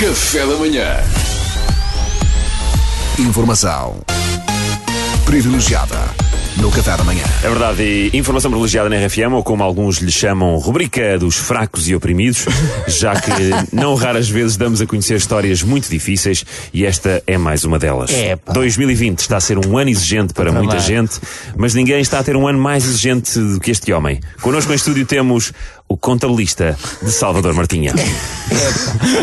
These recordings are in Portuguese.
Café da manhã. Informação privilegiada no Café da Manhã. É verdade, e informação privilegiada na RFM, ou como alguns lhe chamam, rubrica dos fracos e oprimidos, já que não raras vezes damos a conhecer histórias muito difíceis e esta é mais uma delas. Epa. 2020 está a ser um ano exigente para muita gente, mas ninguém está a ter um ano mais exigente do que este homem. Connosco em estúdio temos o contabilista de Salvador Martinha.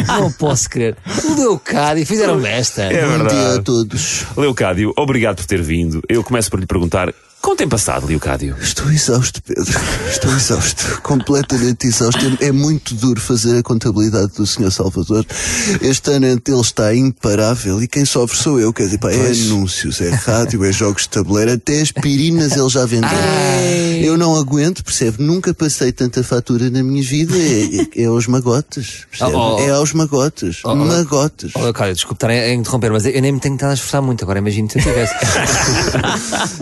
Não posso crer. O Leocádio fizeram esta. É Bom dia a todos. Leocádio, obrigado por ter vindo. Eu começo por lhe perguntar, como tem passado, Leocádio? Estou exausto, Pedro. Estou exausto. Completamente exausto. É é muito duro fazer a contabilidade do Sr. Salvador. Este ano ele está imparável e quem sofre sou eu. Quer dizer, pá, é anúncios, é rádio, é jogos de tabuleiro, até aspirinas ele já vendeu. Eu não aguento, percebe? Nunca passei tanta fatura na minha vida. É, é, é aos magotes. Percebe? Oh, oh. É aos magotes. oh. Magotes. Oh, Leocádio, desculpe estar a interromper, mas eu nem me tenho estado a esforçar muito. Agora imagino se eu tivesse.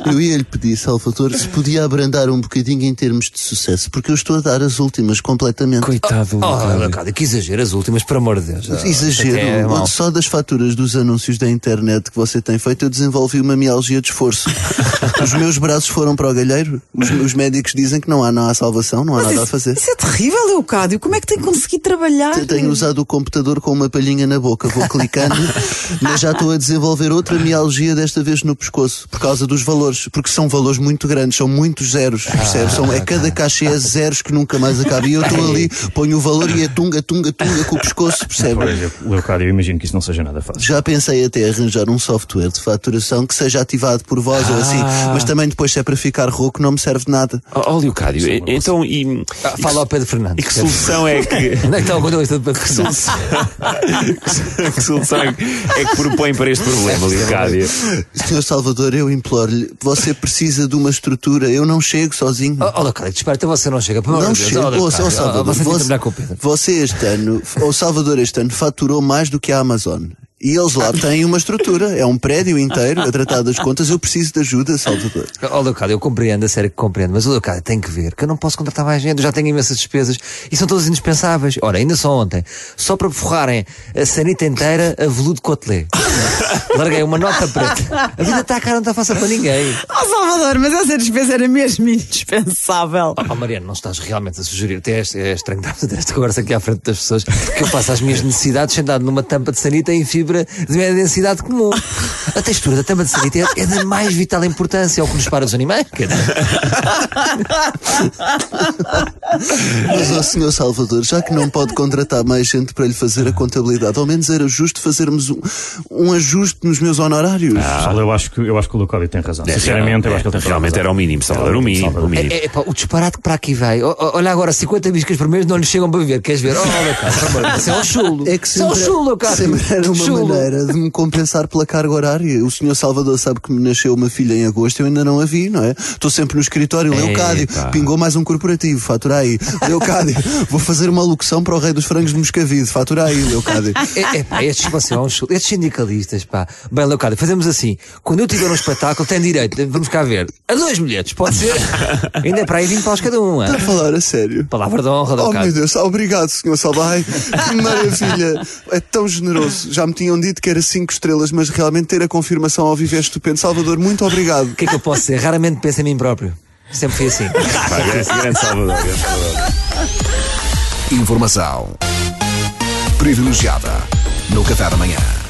Eu ia lhe pedir, Salvador, se podia abrandar um bocadinho em termos de sucesso, porque eu estou a dar as últimas completamente. Coitado, Oh, Leocádio, que exagero, as últimas, por amor de Deus. Exagero. é. Só das faturas dos anúncios da internet que você tem feito, eu desenvolvi uma mialgia de esforço. Os meus braços foram para o galheiro. Os, os médicos dizem que não há, não há salvação, não há nada a fazer. Isso é terrível, Leocádio. Como é que tem conseguido trabalhar? Eu Tenho usado o computador com uma palhinha na boca, vou clicando, mas já estou a desenvolver outra mialgia, desta vez no pescoço, por causa dos valores, porque são valores muito grandes, são muitos zeros, percebe? São, é cada caixa é zeros que nunca mais acaba. E eu estou ali, ponho o valor e é tunga, tunga, tunga com o pescoço, percebe? Pois, Leocádio, eu imagino que isso não seja nada fácil. Já pensei até arranjar um software de faturação que seja ativado por voz ou assim, mas também depois se é para ficar rouco não me serve de nada. Oh, Leocádio, e- então, e, Ah, Fala ao Pedro e Fernandes. que solução é que... Onde é que está o contabilista do Pedro Fernandes? que solução é que, é que propõe para este problema, Leocádio? Senhor Salvador, eu imploro-lhe, você precisa de uma estrutura, eu não chego sozinho. Oh, oh Leocádio, espera, até você não chega. Não Deus. chego. Oh, ô, oh, Salvador, você tem que você, você este ano, o Salvador este ano faturou mais do que a Amazon. E eles lá têm uma estrutura, é um prédio inteiro a tratar das contas. Eu preciso de ajuda, Salvador. Oh, Leocádio, eu compreendo, a sério que compreendo, mas o Leocádio tem que ver que eu não posso contratar mais gente, eu já tenho imensas despesas e são todas indispensáveis. Ora, ainda só ontem, só para forrarem a sanita inteira a veludo cotelê. Larguei uma nota preta. A vida está cara, não está fácil para ninguém. Oh, Salvador, mas essa despesa era mesmo indispensável. Oh, Mariano, não estás realmente a sugerir, até é, estranho estar a fazer esta conversa aqui à frente das pessoas, que eu faço as minhas necessidades sentado numa tampa de sanita em fibra de média densidade comum. A textura da tampa de sanita é, é da mais vital importância, é o que nos para dos animais. Quer dizer, Mas, ó senhor Salvador, já que não pode contratar mais gente para lhe fazer a contabilidade, ao menos era justo fazermos um, um ajuste nos meus honorários. Pessoal, eu acho que, eu acho que o Leocádio tem razão. Sinceramente, eu acho que ele tem É, Realmente razão. era o mínimo, Salvador, o mínimo, o mínimo. É, é, pá, o disparate que para aqui vai. Olha agora, 50 biscas por mês não lhe chegam para viver. Queres ver? Oh, por amor, isso é um chulo. É que Isso é um sempre, chulo, Leocádio. sempre era uma Chulo. Maneira de me compensar pela carga horária. O senhor Salvador sabe que me nasceu uma filha em agosto, eu ainda não a vi, não é? Estou sempre no escritório, Leocádio, pingou mais um corporativo, fatura aí. Leocádio, vou fazer uma locução para o rei dos frangos de Moscavide, fatura aí, Leocádio. É, é, pá, estes, é. Estes sindicalistas, pá. Bem, Leocádio, fazemos assim. Quando eu tiver um espetáculo, tem direito, vamos cá ver, a dois bilhetes, pode ser? Ainda é para aí 20 paus cada um, Está a falar a sério. Palavra de honra, Oh meu Leocádio. Deus, obrigado, senhor Salvai. Que maravilha. É tão generoso. Já me tinham dito que era cinco estrelas, mas realmente ter a confirmação ao vivo é estupendo. Salvador, muito obrigado. O que é que eu posso ser? Raramente penso em mim próprio. Sempre fui assim. Pá, grande, grande Salvador, grande Salvador. Informação privilegiada no Café da Manhã.